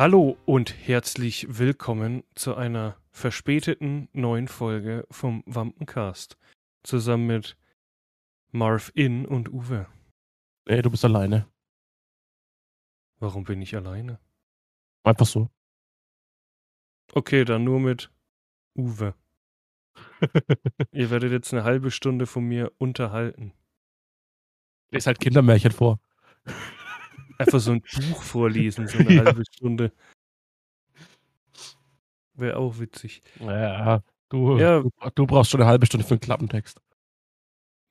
Hallo und herzlich willkommen zu einer verspäteten neuen Folge vom Wampencast. Zusammen mit Marv In und Uwe. Nee, du bist alleine. Warum bin ich alleine? Einfach so. Okay, dann nur mit Uwe. Ihr werdet jetzt eine halbe Stunde von mir unterhalten. Lies halt Kindermärchen vor. Einfach so ein Buch vorlesen, so eine Ja. halbe Stunde. Wäre auch witzig. Ja, du, Ja. du, du brauchst schon eine halbe Stunde für einen Klappentext.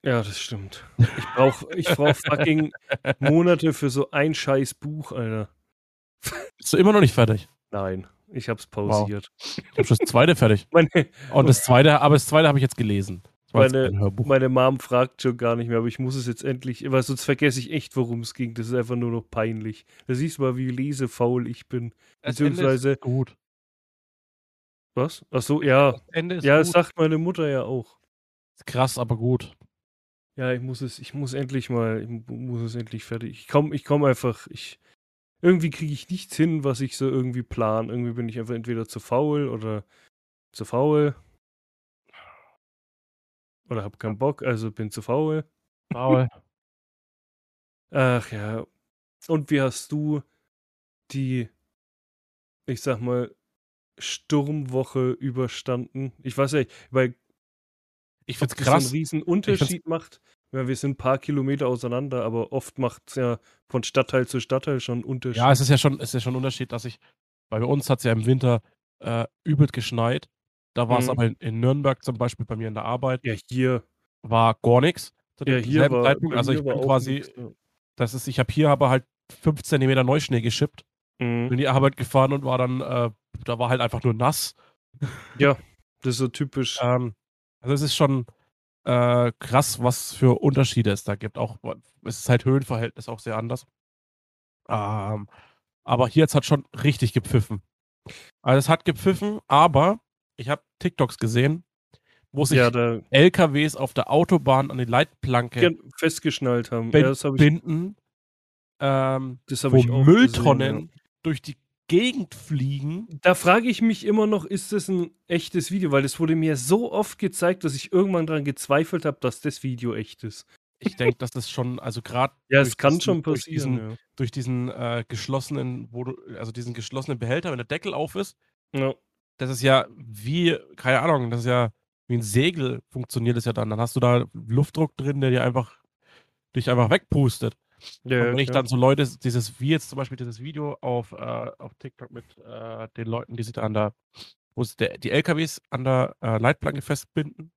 Ja, das stimmt. Ich brauch, ich brauch fucking Monate für so ein scheiß Buch, Alter. Bist du immer noch nicht fertig? Nein, ich hab's pausiert. Ich habe schon das zweite fertig. Meine, Und das zweite, aber das zweite habe ich jetzt gelesen. Meine- meine Mom fragt schon gar nicht mehr, aber ich muss es jetzt endlich, weil sonst vergesse ich echt, worum es ging. Das ist einfach nur noch peinlich. Da siehst du mal, wie lesefaul ich bin. Das beziehungsweise- gut. Was? Ach so, ja. Das Ende ist Ja, das gut. sagt meine Mutter ja auch. Ist krass, aber gut. Ja, ich muss es, ich muss endlich mal, ich mu- muss es endlich fertig. Ich komme ich komm einfach, ich, irgendwie kriege ich nichts hin, was ich so irgendwie plan. Irgendwie bin ich einfach entweder zu faul oder zu faul. Oder hab keinen Bock, also bin zu faul. Paul. Ach ja. Und wie hast du die, ich sag mal, Sturmwoche überstanden? Ich weiß ja, nicht, weil Ich das so krass. einen riesen Unterschied macht. Ja, wir sind ein paar Kilometer auseinander, aber oft macht es ja von Stadtteil zu Stadtteil schon einen Unterschied. Ja, es ist ja schon, es ist ja schon ein Unterschied, dass ich, weil bei uns hat es ja im Winter äh, übel geschneit. Da war es Mhm. aber in, in Nürnberg zum Beispiel bei mir in der Arbeit, Ja, hier, war gar nichts. Ja, hier war, Zeitpunkt. Also ich bin quasi, nix, ja. das ist, ich habe hier aber halt 5 cm Neuschnee geschippt, Mhm. bin in die Arbeit gefahren und war dann, äh, da war halt einfach nur nass. Das ist so typisch. Ähm, also es ist schon äh, krass, was für Unterschiede es da gibt. Auch es ist halt Höhenverhältnis auch sehr anders. Ähm, aber hier jetzt hat schon richtig gepfiffen. Also es hat gepfiffen, aber ich habe TikToks gesehen, wo sich ja, da LKWs auf der Autobahn an die Leitplanke festgeschnallt haben. bin- ja, das habe ich, binden, ähm, das hab wo Mülltonnen Gesehen, durch die Gegend fliegen. ja. Da frage ich mich immer noch, ist das ein echtes Video? Weil das wurde mir so oft gezeigt, dass ich irgendwann daran gezweifelt habe, dass das Video echt ist. Ich denke, dass das schon, also gerade Ja, es durch kann diesen- schon durch passieren. diesen- durch diesen äh, geschlossenen, du, also diesen geschlossenen Behälter, wenn der Deckel auf ist, ja. Ja. das ist ja wie, keine Ahnung, das ist ja wie ein Segel funktioniert es ja dann. Dann hast du da Luftdruck drin, der dir einfach dich einfach wegpustet. Ja, und wenn ich klar. dann so Leute, dieses, wie jetzt zum Beispiel dieses Video auf, äh, auf TikTok mit äh, den Leuten, die sich da an der, wo es der, die LKWs an der äh, Leitplanke festbinden.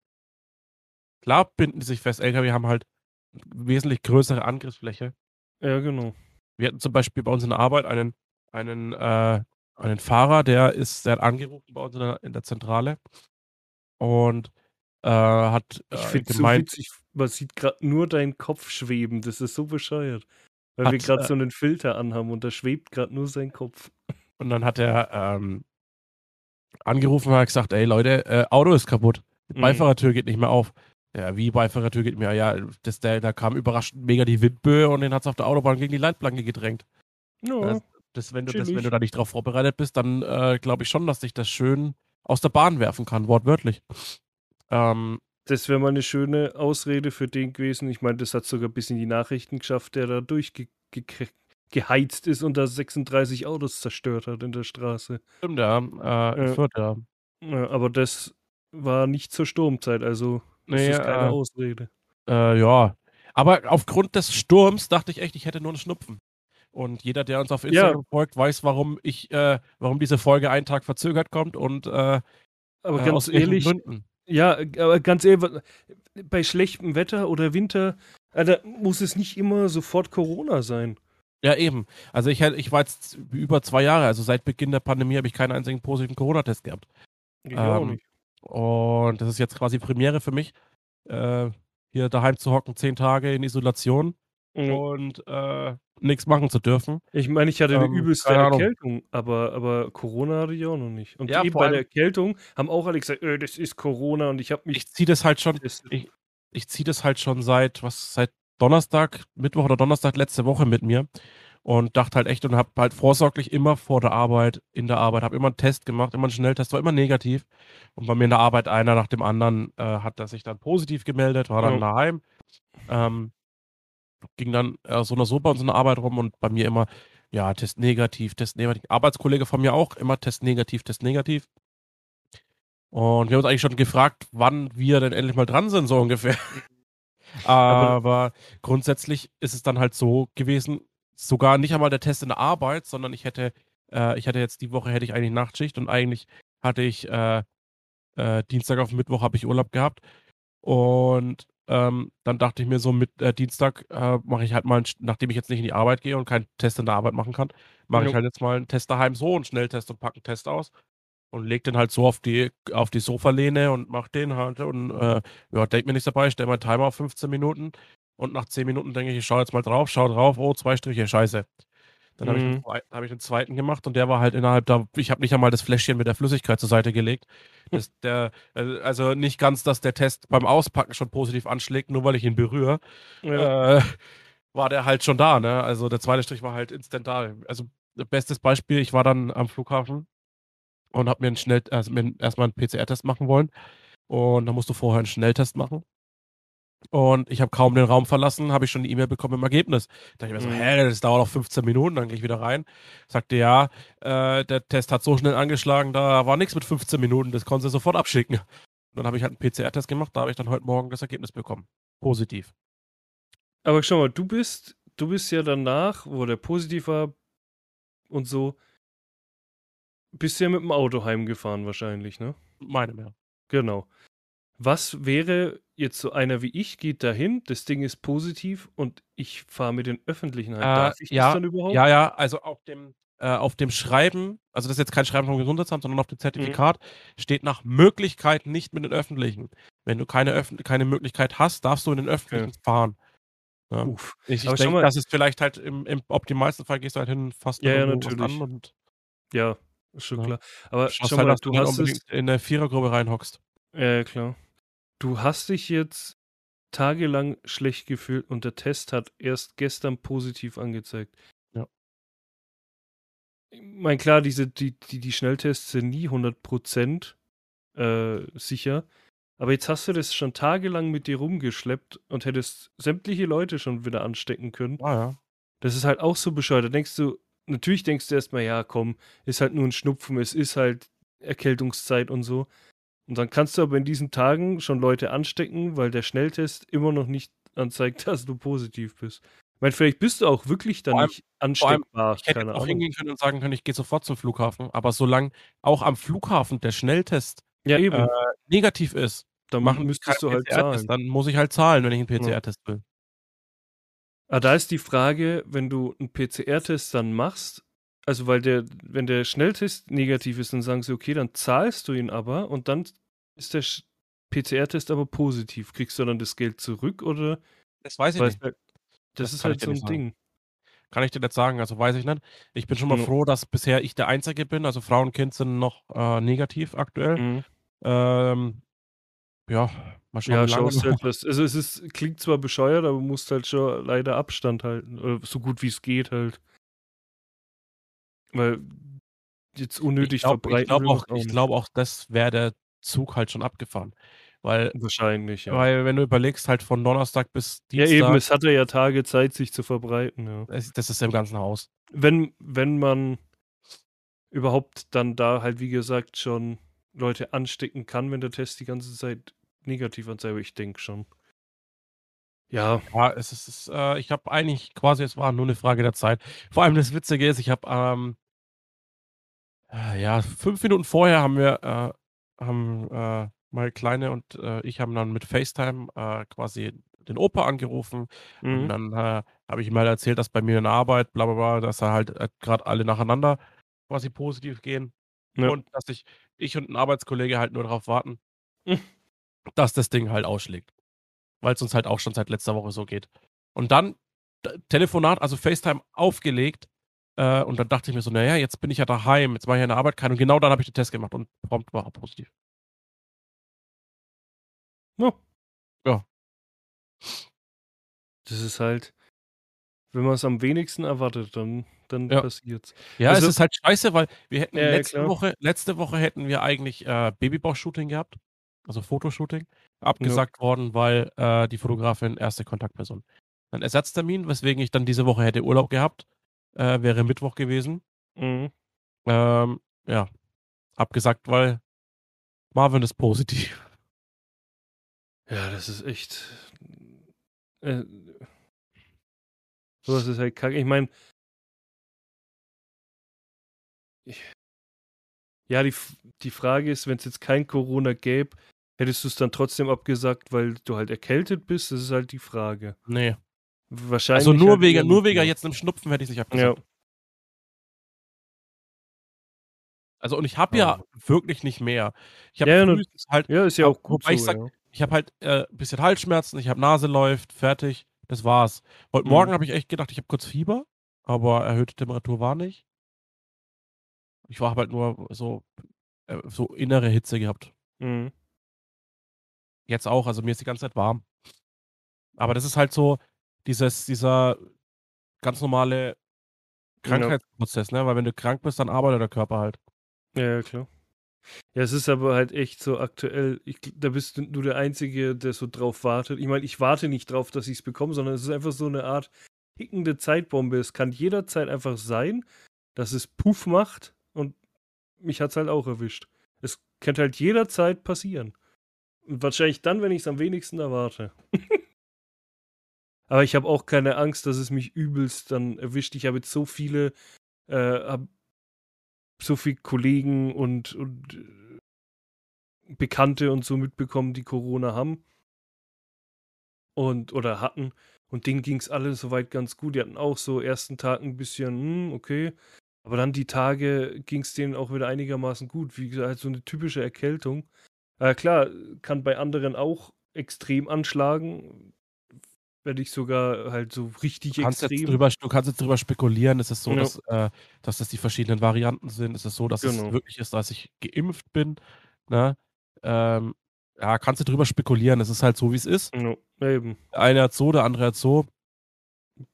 Klar binden die sich fest. LKW haben halt wesentlich größere Angriffsfläche. ja, genau. Wir hatten zum Beispiel bei uns in der Arbeit einen, einen, äh, einen Fahrer, der ist, der hat angerufen bei uns in der, in der Zentrale und äh, hat Ich äh, finde es so gemeint, witzig, man sieht gerade nur deinen Kopf schweben. Das ist so bescheuert. Weil wir Hat, gerade äh, so einen Filter anhaben und da schwebt gerade nur sein Kopf. und dann hat er ähm, angerufen und hat gesagt, ey Leute, äh, Auto ist kaputt. Die Mhm. Beifahrertür geht nicht mehr auf. Ja, wie Beifahrertür geht mehr? Ja, das, der, da kam überraschend mega die Windböe und den hat es auf der Autobahn gegen die Leitplanke gedrängt. Ja, Das, das, wenn, du, das, wenn du da nicht drauf vorbereitet bist, dann äh, glaube ich schon, dass dich das schön aus der Bahn werfen kann, wortwörtlich. Ähm, das wäre mal eine schöne Ausrede für den gewesen. Ich meine, das hat sogar bis in die Nachrichten geschafft, der da durchgeheizt ist und da 36 Autos zerstört hat in der Straße. stimmt, ja. Äh, Ja. Fürth, ja. Ja, aber das war nicht zur Sturmzeit, also das Nee, ist keine äh, Ausrede. Äh, ja. Aber aufgrund des Sturms dachte ich echt, ich hätte nur einen Schnupfen. Und jeder, der uns auf Instagram folgt, weiß, warum ich, äh, warum diese Folge einen Tag verzögert kommt und äh, Aber äh, ganz ehrlich, Gründen. Ja, aber ganz ehrlich, bei schlechtem Wetter oder Winter, Alter, muss es nicht immer sofort Corona sein. Ja, eben. Also ich, ich war jetzt über zwei Jahre, also seit Beginn der Pandemie habe ich keinen einzigen positiven Corona-Test gehabt. Ich auch Ähm, nicht. Und das ist jetzt quasi Premiere für mich, äh, hier daheim zu hocken, zehn Tage in Isolation Ja. und äh, nichts machen zu dürfen. Ich meine, ich hatte eine ähm, übelste keine Ahnung. Erkältung, aber, aber Corona hatte ich auch noch nicht. Und Ja, eben bei der Erkältung haben auch alle gesagt, äh, das ist Corona und ich habe mich Ich ziehe das halt schon, ich- ich ziehe das halt schon seit, was, seit Donnerstag, Mittwoch oder Donnerstag letzte Woche mit mir. und dachte halt echt und habe halt vorsorglich immer vor der Arbeit, in der Arbeit, habe immer einen Test gemacht, immer einen Schnelltest, war immer negativ. Und bei mir in der Arbeit einer nach dem anderen äh, hat er sich dann positiv gemeldet, war dann Ja. daheim. Ähm, ging dann äh, so oder so bei uns in der Arbeit rum und bei mir immer, ja, Test negativ, Test negativ. Arbeitskollege von mir auch, immer Test negativ, Test negativ. Und wir haben uns eigentlich schon gefragt, wann wir denn endlich mal dran sind, so ungefähr. Aber grundsätzlich ist es dann halt so gewesen, sogar nicht einmal der Test in der Arbeit, sondern ich hätte, äh, ich hatte jetzt die Woche hätte ich eigentlich Nachtschicht und eigentlich hatte ich äh, äh, Dienstag auf Mittwoch habe ich Urlaub gehabt und ähm, dann dachte ich mir so mit äh, Dienstag äh, mache ich halt mal, einen, nachdem ich jetzt nicht in die Arbeit gehe und keinen Test in der Arbeit machen kann, mache ich halt jetzt mal einen Test daheim so, einen Schnelltest und packe einen Test aus und leg den halt so auf die auf die Sofalehne und mach den halt und äh, ja, denk mir nichts dabei, stell meinen Timer auf 15 Minuten und nach 10 Minuten denke ich, ich schaue jetzt mal drauf, schau drauf, oh, zwei Striche, scheiße. Dann habe ich, Mhm. hab ich den zweiten gemacht und der war halt innerhalb da, ich habe nicht einmal das Fläschchen mit der Flüssigkeit zur Seite gelegt. Das, der, äh, also nicht ganz, dass der Test beim Auspacken schon positiv anschlägt, nur weil ich ihn berühre, Ja. äh, war der halt schon da, ne? Also der zweite Strich war halt instant da. Also bestes Beispiel, ich war dann am Flughafen und habe mir einen Schnell, also mir erstmal einen PCR-Test machen wollen. Und da musst du vorher einen Schnelltest machen. Und ich habe kaum den Raum verlassen, habe ich schon eine E-Mail bekommen im Ergebnis. Da dachte ich mir so, Mhm. hä, das dauert noch 15 Minuten, dann gehe ich wieder rein. Sagte, ja, äh, der Test hat so schnell angeschlagen, da war nichts mit 15 Minuten, das konnte sie sofort abschicken. Und dann habe ich halt einen PCR-Test gemacht, da habe ich dann heute Morgen das Ergebnis bekommen. Positiv. Aber schau mal, du bist, du bist ja danach, wo der positiv war und so, bist ja mit dem Auto heimgefahren wahrscheinlich, ne? Meine mehr. Genau. Was wäre jetzt so einer wie ich, geht dahin, das Ding ist positiv und ich fahre mit den Öffentlichen halt. Äh, Darf ich ja, das dann überhaupt? Ja, ja, also auf dem, äh, auf dem Schreiben, also das ist jetzt kein Schreiben vom Gesundheitsamt, sondern auf dem Zertifikat steht nach Möglichkeit nicht mit den Öffentlichen. Wenn du keine, Öff keine Möglichkeit hast, darfst du in den Öffentlichen fahren. Ja. Uff. Ich, ich denke, das ist vielleicht halt im, im optimalsten Fall gehst du halt hin, fasst Ja, ja, natürlich. und Ja, ist schon Ja. klar. Aber schau halt, mal, dass du nicht hast es. unbedingt in der Vierergruppe reinhockst. Ja, klar. Du hast dich jetzt tagelang schlecht gefühlt und der Test hat erst gestern positiv angezeigt. Ja. Ich meine, klar, diese, die, die, die Schnelltests sind nie 100% äh, sicher. Aber jetzt hast du das schon tagelang mit dir rumgeschleppt und hättest sämtliche Leute schon wieder anstecken können. Ah, ja. Das ist halt auch so bescheuert. Da denkst du, natürlich denkst du erstmal, ja, komm, ist halt nur ein Schnupfen, es ist halt Erkältungszeit und so. Und dann kannst du aber in diesen Tagen schon Leute anstecken, weil der Schnelltest immer noch nicht anzeigt, dass du positiv bist. Ich meine, vielleicht bist du auch wirklich dann allem- nicht ansteckbar. Ich hätte keine auch Ahnung. hingehen können und sagen können, ich gehe sofort zum Flughafen. Aber solange auch am Flughafen der Schnelltest Ja, äh, negativ ist, dann machen müsstest du halt zahlen. Dann muss ich halt zahlen, wenn ich einen PCR-Test will. Aber da ist die Frage, wenn du einen PCR-Test dann machst, also weil der, wenn der Schnelltest negativ ist, dann sagen sie, okay, dann zahlst du ihn aber und dann ist der PCR-Test aber positiv. Kriegst du dann das Geld zurück oder? Das weiß ich Weil nicht. das, Das ist halt ich so ein sagen. Ding. Kann ich dir nicht sagen, also weiß ich nicht. Ich bin schon mal Ja. froh, dass bisher ich der Einzige bin. Also Frau und Kind sind noch äh, negativ aktuell. Mhm. Ähm, ja, mal schauen, Ja, schaust halt was. Also es ist, klingt zwar bescheuert, aber musst halt schon leider Abstand halten. Oder so gut wie es geht halt. Weil jetzt unnötig Ich glaube verbreiten glaub will auch, ich nicht. glaub auch, das wäre der Zug halt schon abgefahren. Weil, Wahrscheinlich, ja. weil, wenn du überlegst, halt von Donnerstag bis Ja, Dienstag, eben, es hatte ja Tage Zeit, sich zu verbreiten, ja. das ist im ganzen Haus. Wenn, wenn man überhaupt dann da halt, wie gesagt, schon Leute anstecken kann, wenn der Test die ganze Zeit negativ anzeigt, aber ich denke schon. Ja, Ja, es ist, es äh, ich habe eigentlich quasi, es war nur eine Frage der Zeit. Vor allem das Witzige ist, ich habe, ähm, äh, ja, fünf Minuten vorher haben wir, äh, haben äh, meine Kleine und äh, ich haben dann mit FaceTime äh, quasi den Opa angerufen und mhm. dann äh, habe ich ihm halt erzählt, dass bei mir in der Arbeit, bla bla bla, dass da halt äh, gerade alle nacheinander quasi positiv gehen Ja. und dass ich, ich und ein Arbeitskollege halt nur darauf warten, Mhm. dass das Ding halt ausschlägt. Weil es uns halt auch schon seit letzter Woche so geht. Und dann d- Telefonat, also FaceTime aufgelegt. Äh, und dann dachte ich mir so, naja, jetzt bin ich ja daheim, jetzt mache ich ja in der Arbeit keinen. Und genau dann habe ich den Test gemacht und prompt war er positiv. Ja. Ja. Das ist halt. wenn man es am wenigsten erwartet, dann, dann Ja. passiert's. Ja, Also- es ist halt scheiße, weil wir hätten Ja, ja, letzte klar. Woche, letzte Woche hätten wir eigentlich äh, Babybauch-Shooting gehabt, also Fotoshooting, abgesagt worden, weil äh, die Fotografin erste Kontaktperson. Ein Ersatztermin, weswegen ich dann diese Woche hätte Urlaub gehabt, äh, wäre Mittwoch gewesen. Mhm. Ähm, ja, abgesagt, weil Marvin ist positiv. Ja, das ist echt. Äh, sowas ist halt kacke. Ich meine. Ja, die, die Frage ist, wenn es jetzt kein Corona gäbe, hättest du es dann trotzdem abgesagt, weil du halt erkältet bist? Das ist halt die Frage. Nee. Wahrscheinlich. Also nur halt wegen, nur wegen ja. jetzt einem Schnupfen hätte ich es nicht Ja, abgesagt. Also und ich habe ja Ja. wirklich nicht mehr. Ich habe Ja, ja, halt, ja, ist ja auch gut wobei ich so, sag- ja. ich habe halt äh, ein bisschen Halsschmerzen, ich habe Nase läuft, fertig. Das war's. Heute Mhm. Morgen habe ich echt gedacht, ich habe kurz Fieber, aber erhöhte Temperatur war nicht. Ich war halt nur so, äh, so innere Hitze gehabt. Mhm. Jetzt auch, also mir ist die ganze Zeit warm. Aber das ist halt so dieses, dieser ganz normale Krankheitsprozess, ne? Weil wenn du krank bist, dann arbeitet der Körper halt. Ja, ja, klar. Ja, es ist aber halt echt so aktuell. Ich, da bist du du der Einzige, der so drauf wartet. Ich meine, ich warte nicht drauf, dass ich es bekomme, sondern es ist einfach so eine Art tickende Zeitbombe. Es kann jederzeit einfach sein, dass es Puff macht und mich hat es halt auch erwischt. Es könnte halt jederzeit passieren. Und wahrscheinlich dann, wenn ich es am wenigsten erwarte. aber ich habe auch keine Angst, dass es mich übelst dann erwischt. Ich habe jetzt so viele, äh, hab so viele Kollegen und, und äh, Bekannte und so mitbekommen, die Corona haben und oder hatten. Und denen ging es alle soweit ganz gut. Die hatten auch so ersten Tag ein bisschen, hm, okay. Aber dann die Tage ging es denen auch wieder einigermaßen gut. Wie gesagt, halt so eine typische Erkältung. Äh, klar, kann bei anderen auch extrem anschlagen. Werde ich sogar halt so richtig Du kannst, extrem. jetzt drüber, du kannst jetzt drüber spekulieren, ist es so, Ja. dass, äh, dass das die verschiedenen Varianten sind? Ist es so, dass Genau. es wirklich ist, dass ich geimpft bin? Ne? Ähm, ja, kannst du drüber spekulieren. Es ist halt so, wie es ist. Ja, eben, Der eine hat so, der andere hat so.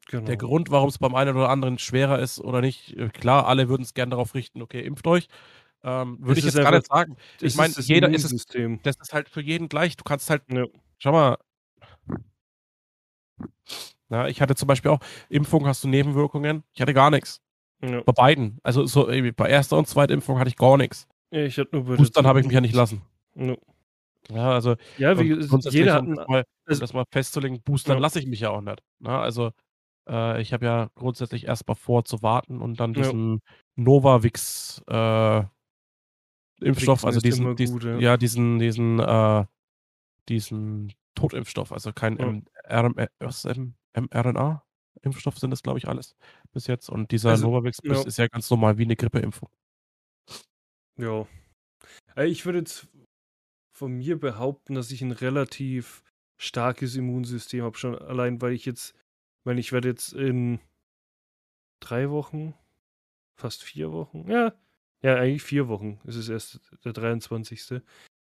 genau. Der Grund, warum es beim einen oder anderen schwerer ist oder nicht, äh, klar, alle würden es gerne darauf richten, okay, impft euch. Ähm, Würde ich jetzt gar nicht einfach- sagen. Ich mein, ist das jeder ist es-. Das ist halt für jeden gleich. Du kannst halt, Ja. schau mal. Na, ich hatte zum Beispiel auch, Impfung hast du Nebenwirkungen. Ich hatte gar nichts. Ja. Bei beiden. Also so, bei erster und zweiter Impfung hatte ich gar nichts. Ja, ich hatte nur bei Boostern habe ich mich ja nicht lassen. Ja, Ja, also ja wie jeder hat um das mal, um das mal festzulegen, boostern Ja. lasse ich mich ja auch nicht. Na, also äh, ich habe ja grundsätzlich erst mal vor zu warten und dann Ja. diesen Novavix äh, Impfstoff, also diesen, diesen gut, ja. ja. diesen, diesen, äh, diesen Totimpfstoff, also kein Ja. M RM, was ist M mRNA. Impfstoff sind das, glaube ich, alles bis jetzt. Und dieser Also, Novavax ja. ist ja ganz normal wie eine Grippeimpfung. Ja. Äh, Ich würde jetzt von mir behaupten, dass ich ein relativ starkes Immunsystem habe, schon allein, weil ich jetzt, wenn ich werde jetzt in drei Wochen, fast vier Wochen, ja, ja, eigentlich vier Wochen, es ist erst der 23.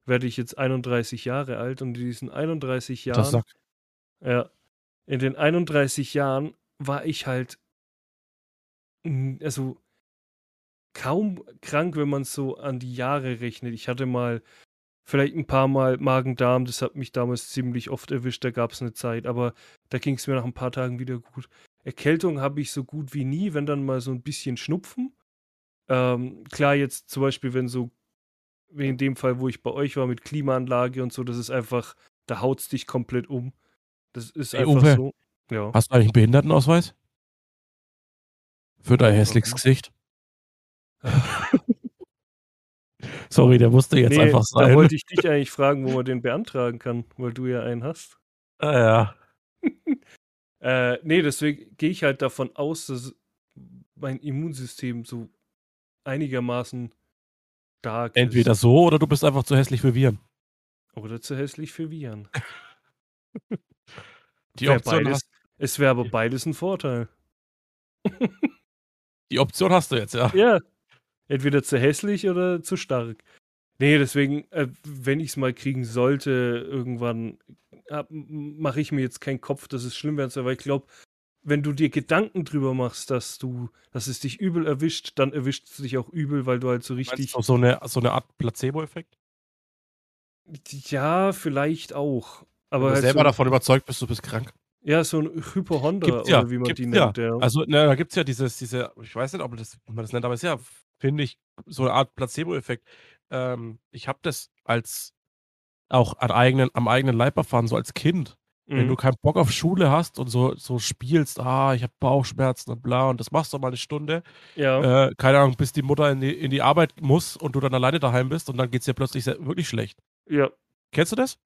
werde ich jetzt 31 Jahre alt und in diesen 31 Jahren Das sagt, Ja. In den 31 Jahren war ich halt, also kaum krank, wenn man es so an die Jahre rechnet. Ich hatte mal vielleicht ein paar Mal Magen-Darm, das hat mich damals ziemlich oft erwischt, da gab es eine Zeit, aber da ging es mir nach ein paar Tagen wieder gut. Erkältung habe ich so gut wie nie, wenn dann mal so ein bisschen Schnupfen. Ähm, klar, jetzt zum Beispiel, wenn so, wie in dem Fall, wo ich bei euch war mit Klimaanlage und so, das ist einfach, da haut's dich komplett um. Das ist Ey, einfach Uwe. so. Ja. hast du eigentlich einen Behindertenausweis? Für dein hässliches? Gesicht? Sorry, der musste jetzt nee, einfach da sein. wollte ich dich eigentlich fragen, wo man den beantragen kann, weil du ja einen hast. ah, ja. Äh, nee, deswegen gehe ich halt davon aus, dass mein Immunsystem so einigermaßen stark Entweder ist. so oder du bist einfach zu hässlich für Viren. Oder zu hässlich für Viren. Die Wär Option, beides, hast, es wäre aber beides ein Vorteil. die Option hast du jetzt, ja. Ja. Entweder zu hässlich oder zu stark. Nee, deswegen, äh, wenn ich es mal kriegen sollte, irgendwann mache ich mir jetzt keinen Kopf, dass es schlimm werden soll, weil ich glaube, wenn du dir Gedanken drüber machst, dass du, dass es dich übel erwischt, dann erwischt es dich auch übel, weil du halt so richtig. so, eine, so eine Art Placebo-Effekt? Ja, vielleicht auch. Aber Wenn du halt selber so, davon überzeugt bist, du bist krank. ja, so ein Hypochonder ja, oder wie man die gibt's ja. nennt. Ja. Also, ne, da gibt es ja dieses, diese, ich weiß nicht, ob man das, ob man das nennt, aber es ist ja, finde ich, so eine Art Placebo-Effekt. Ähm, ich habe das als auch an eigenen, am eigenen Leib erfahren, so als Kind. Wenn du Mhm. keinen Bock auf Schule hast und so, so spielst, ah, ich habe Bauchschmerzen und bla, und das machst du mal eine Stunde, Ja, äh, keine Ahnung, bis die Mutter in die, in die Arbeit muss und du dann alleine daheim bist und dann geht es dir plötzlich wirklich schlecht. ja. Kennst du das?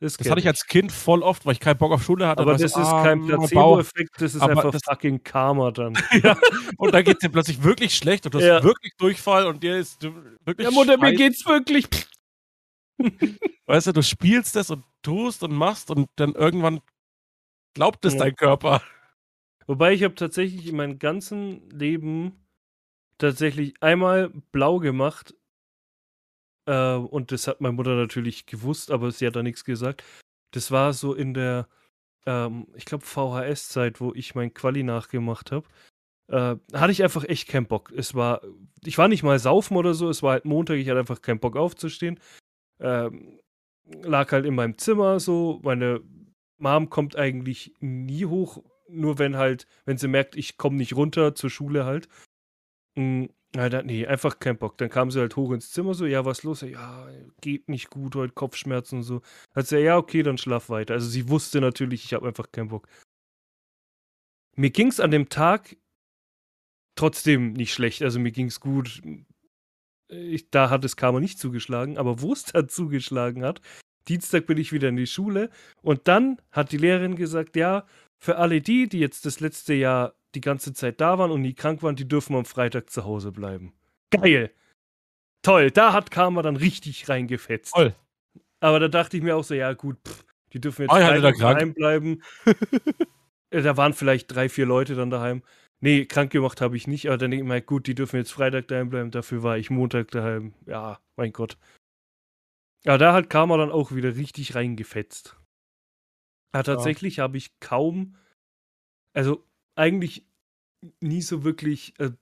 Das, Das hatte ich als Kind voll oft, weil ich keinen Bock auf Schule hatte. Aber das ist ah, kein. Placebo-Effekt, das ist Aber einfach das- fucking Karma dann. ja. Und dann geht es dir plötzlich wirklich schlecht und du hast Ja. wirklich Durchfall und dir ist du- wirklich Ja, Mutter, mir scheiße. geht's wirklich. Weißt du, du spielst das und tust und machst und dann irgendwann glaubt es Ja. dein Körper. Wobei ich habe tatsächlich in meinem ganzen Leben tatsächlich einmal blau gemacht. Äh, und das hat meine Mutter natürlich gewusst, aber sie hat da nichts gesagt. Das war so in der, ähm, ich glaube, VHS-Zeit, wo ich mein Quali nachgemacht habe. Äh, hatte ich einfach echt keinen Bock. Es war, ich war nicht mal saufen oder so, es war halt Montag, ich hatte einfach keinen Bock aufzustehen. Ähm, lag halt in meinem Zimmer so. Meine Mom kommt eigentlich nie hoch, nur wenn halt, wenn sie merkt, ich komme nicht runter zur Schule halt. Mm, na, dann, nee, einfach kein Bock. Dann kam sie halt hoch ins Zimmer, so, ja, was los? Ja, geht nicht gut, heute Kopfschmerzen und so. Hat sie, ja, okay, dann schlaf weiter. Also sie wusste natürlich, ich habe einfach keinen Bock. Mir ging es an dem Tag trotzdem nicht schlecht. Also mir ging es gut. Ich, da hat es Karma nicht zugeschlagen, aber wo es dann zugeschlagen hat, Dienstag bin ich wieder in die Schule und dann hat die Lehrerin gesagt, ja, für alle die, die jetzt das letzte Jahr die ganze Zeit da waren und nie krank waren, die dürfen am Freitag zu Hause bleiben. Geil. Toll, da hat Karma dann richtig reingefetzt. Toll. Aber da dachte ich mir auch so, ja gut, pff, die dürfen jetzt krank. daheim bleiben. Äh, da waren vielleicht drei, vier Leute dann daheim. Nee, krank gemacht habe ich nicht, aber dann denke ich mir, gut, die dürfen jetzt Freitag daheim bleiben, dafür war ich Montag daheim. Ja, mein Gott. Aber da hat Karma dann auch wieder richtig reingefetzt. Ja, tatsächlich habe ich kaum, also eigentlich nie so wirklich äh,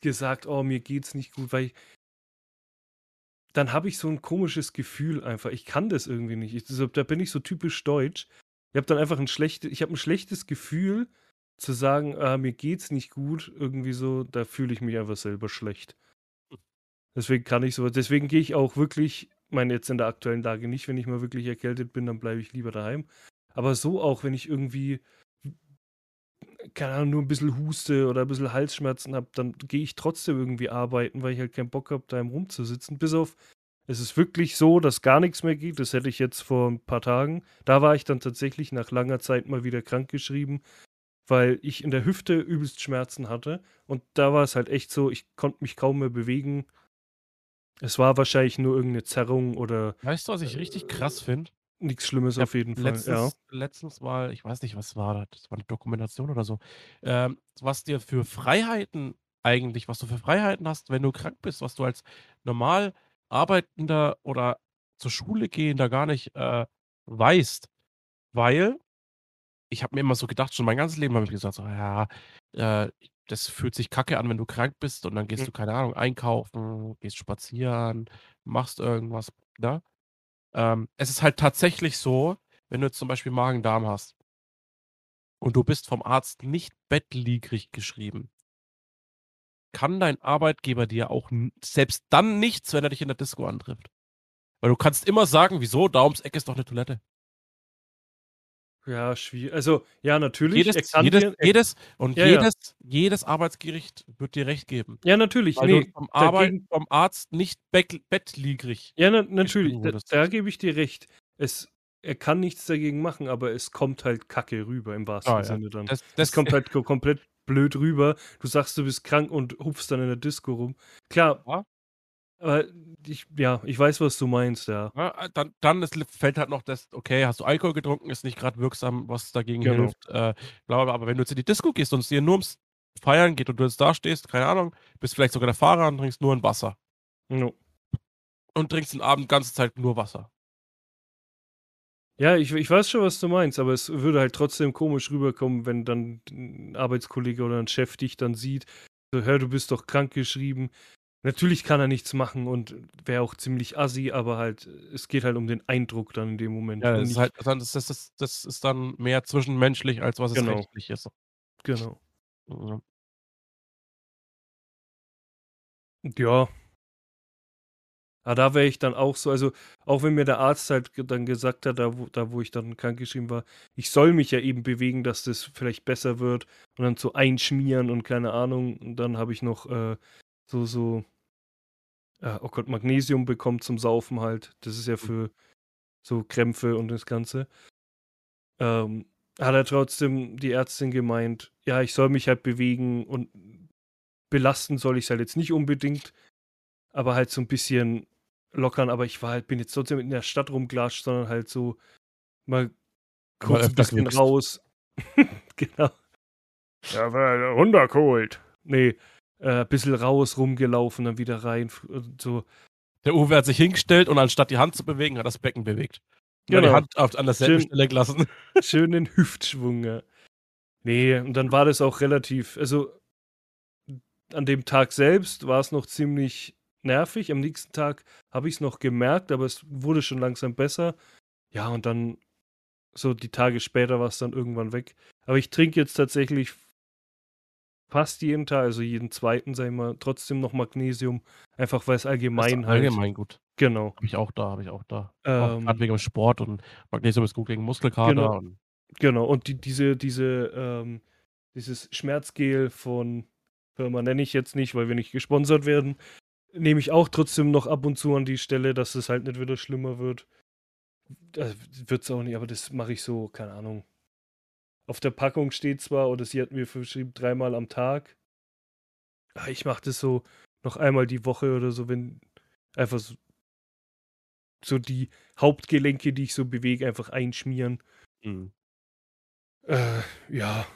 gesagt, oh, mir geht's nicht gut, weil ich, dann habe ich so ein komisches Gefühl einfach. Ich kann das irgendwie nicht. Ich, da bin ich so typisch deutsch. Ich habe dann einfach ein schlechtes, ich habe ein schlechtes Gefühl zu sagen, ah, mir geht's nicht gut, irgendwie so, da fühle ich mich einfach selber schlecht. Deswegen kann ich so, deswegen gehe ich auch wirklich, meine jetzt in der aktuellen Lage nicht, wenn ich mal wirklich erkältet bin, dann bleibe ich lieber daheim. Aber so auch, wenn ich irgendwie, keine Ahnung, nur ein bisschen Huste oder ein bisschen Halsschmerzen habe, dann gehe ich trotzdem irgendwie arbeiten, weil ich halt keinen Bock habe, daheim rumzusitzen. Bis auf, es ist wirklich so, dass gar nichts mehr geht. Das hätte ich jetzt vor ein paar Tagen. Da war ich dann tatsächlich nach langer Zeit mal wieder krankgeschrieben, weil ich in der Hüfte übelst Schmerzen hatte. Und da war es halt echt so, ich konnte mich kaum mehr bewegen. Es war wahrscheinlich nur irgendeine Zerrung oder Weißt du, was ich richtig krass finde? nichts Schlimmes Ich auf jeden Fall. Ja. letztens, letztens mal, ich weiß nicht, was war das? Das war eine Dokumentation oder so. Ähm, was dir für Freiheiten eigentlich, was du für Freiheiten hast, wenn du krank bist, was du als normal arbeitender oder zur Schule gehender gar nicht äh, weißt. Weil ich habe mir immer so gedacht, schon mein ganzes Leben habe ich gesagt, so, ja, äh, das fühlt sich kacke an, wenn du krank bist und dann gehst Mhm. du, keine Ahnung, einkaufen, gehst spazieren, machst irgendwas, ne? Ähm, es ist halt tatsächlich so, wenn du jetzt zum Beispiel Magen-Darm hast und du bist vom Arzt nicht bettlägerig geschrieben, kann dein Arbeitgeber dir auch selbst dann nichts, wenn er dich in der Disco antrifft. Weil du kannst immer sagen, wieso, da ums Eck ist doch eine Toilette. Ja, schwierig. Also, ja, natürlich. Jedes, jedes, dir, jedes und Ja, ja. jedes, jedes Arbeitsgericht wird dir recht geben. ja, natürlich. Weil Nee, vom, Arbeit, vom Arzt nicht beck, bettlägerig ja, na, natürlich. Da, da gebe ich dir recht. Es, er kann nichts dagegen machen, aber es kommt halt kacke rüber im wahrsten Ja, ja. Sinne dann. Das, Es das, kommt halt ko- komplett blöd rüber. Du sagst, du bist krank und hupfst dann in der Disco rum. Klar, Ja. Aber ich, ja, ich weiß, was du meinst, ja. Ja, dann, dann ist, fällt halt noch das, okay, hast du Alkohol getrunken, ist nicht gerade wirksam, was dagegen Genau. hilft. Äh, bla, bla, aber wenn du jetzt in die Disco gehst und es dir nur ums Feiern geht und du jetzt da stehst, keine Ahnung, bist vielleicht sogar der Fahrer und trinkst nur ein Wasser. No. Und trinkst den Abend ganze Zeit nur Wasser. Ja, ich, ich weiß schon, was du meinst, aber es würde halt trotzdem komisch rüberkommen, wenn dann ein Arbeitskollege oder ein Chef dich dann sieht. So, hör, du bist doch krank geschrieben. Natürlich kann er nichts machen und wäre auch ziemlich assi, aber halt, es geht halt um den Eindruck dann in dem Moment. Ja, das ist halt, das, das, das, das ist dann mehr zwischenmenschlich, als was es Genau. rechtlich ist. Genau. Ja. Ja. Aber da wäre ich dann auch so, also auch wenn mir der Arzt halt dann gesagt hat, da wo, da wo ich dann krankgeschrieben war, ich soll mich ja eben bewegen, dass das vielleicht besser wird und dann so einschmieren und keine Ahnung. Und dann habe ich noch äh, so, so, äh, oh Gott, Magnesium bekommen zum Saufen halt. Das ist ja für so Krämpfe und das Ganze. Ähm, hat er trotzdem die Ärztin gemeint, ja, ich soll mich halt bewegen und belasten soll ich es halt jetzt nicht unbedingt, aber halt so ein bisschen lockern. Aber ich war halt, bin jetzt trotzdem in der Stadt rumgelatscht, sondern halt so mal kurz ein öfter bisschen raus. genau. Ja, war runtergeholt. Nee, äh, ein bisschen raus, rumgelaufen, dann wieder rein. und So. Der Uwe hat sich hingestellt und anstatt die Hand zu bewegen, hat das Becken bewegt. Nur Genau. die Hand auf, an derselben Schön. Stelle gelassen. schönen Hüftschwung. Ja. Nee, und dann war das auch relativ, also an dem Tag selbst war es noch ziemlich nervig. Am nächsten Tag habe ich es noch gemerkt, aber es wurde schon langsam besser. Ja, und dann so die Tage später war es dann irgendwann weg. Aber ich trinke jetzt tatsächlich fast jeden Tag, also jeden zweiten, sag ich mal, trotzdem noch Magnesium, einfach weil es allgemein halt. allgemein gut. Genau. Habe ich auch da, habe ich auch da. Ähm, Gerade wegen Sport und Magnesium ist gut gegen Muskelkater. Genau. Und Genau, und die, diese, diese, ähm, dieses Schmerzgel von Firma nenne ich jetzt nicht, weil wir nicht gesponsert werden, nehme ich auch trotzdem noch ab und zu an die Stelle, dass es halt nicht wieder schlimmer wird. Wird es auch nicht, aber das mache ich so, keine Ahnung. Auf der Packung steht zwar, oder sie hat mir verschrieben, dreimal am Tag. Aber Ich mache das so noch einmal die Woche oder so, wenn einfach so, so die Hauptgelenke, die ich so bewege, einfach einschmieren. Mhm. Äh, ja.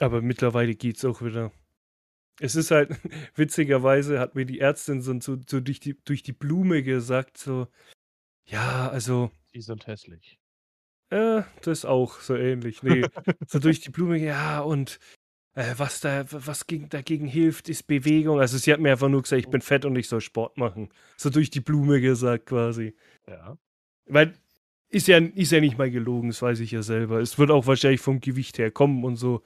Aber mittlerweile geht's auch wieder. Es ist halt, witzigerweise hat mir die Ärztin so, so, so durch, die, durch die Blume gesagt, so, ja, also, die sind hässlich. Äh, das auch so ähnlich. Nee, so durch die Blume, ja, und äh, was da, was gegen, dagegen hilft, ist Bewegung. Also sie hat mir einfach nur gesagt, ich bin fett und ich soll Sport machen. So durch die Blume gesagt quasi. Ja. Weil ist ja, ist ja nicht mal gelogen, das weiß ich ja selber. Es wird auch wahrscheinlich vom Gewicht her kommen und so.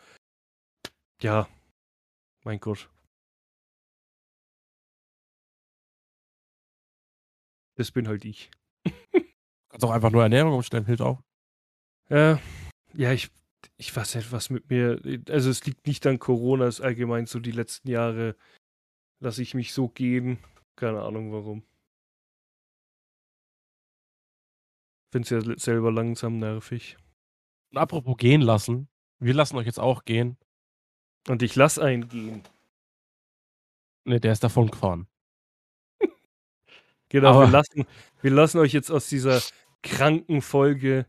Ja, mein Gott. Das bin halt ich. Kannst auch einfach nur Ernährung umstellen, hilft auch. Ja, ja, ich, ich weiß nicht, was mit mir. Also es liegt nicht an Corona, es ist allgemein so die letzten Jahre lasse ich mich so gehen. Keine Ahnung warum. Find's ja selber langsam nervig. Und apropos gehen lassen, wir lassen euch jetzt auch gehen. Und ich lass einen gehen. Ne, der ist davon gefahren. Genau, Aber- wir lassen, wir lassen euch jetzt aus dieser kranken Folge,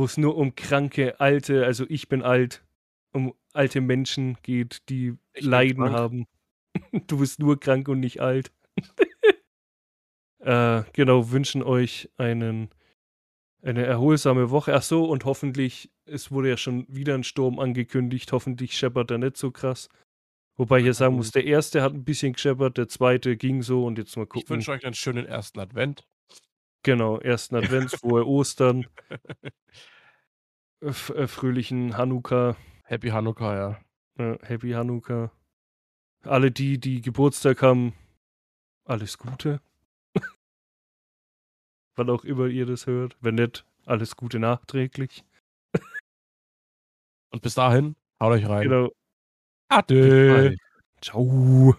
wo es nur um kranke, alte, also ich bin alt, um alte Menschen geht, die Ich Leiden haben. Du bist nur krank und nicht alt. äh, genau, wünschen euch einen, eine erholsame Woche. Ach so, und hoffentlich, es wurde ja schon wieder ein Sturm angekündigt, hoffentlich scheppert er nicht so krass. Wobei ich ja sagen muss, der erste hat ein bisschen gescheppert, der zweite ging so und jetzt mal Ich gucken. wünsche euch einen schönen ersten Advent. Genau, ersten Advents, frohe Ostern, äh, fröhlichen Hanukkah, Happy Hanukkah, ja. äh, Happy Hanukkah. Alle die, die Geburtstag haben, alles Gute. Wann auch immer ihr das hört. Wenn nicht, alles Gute nachträglich. Und bis dahin, haut euch rein. Genau. Ade. Ciao.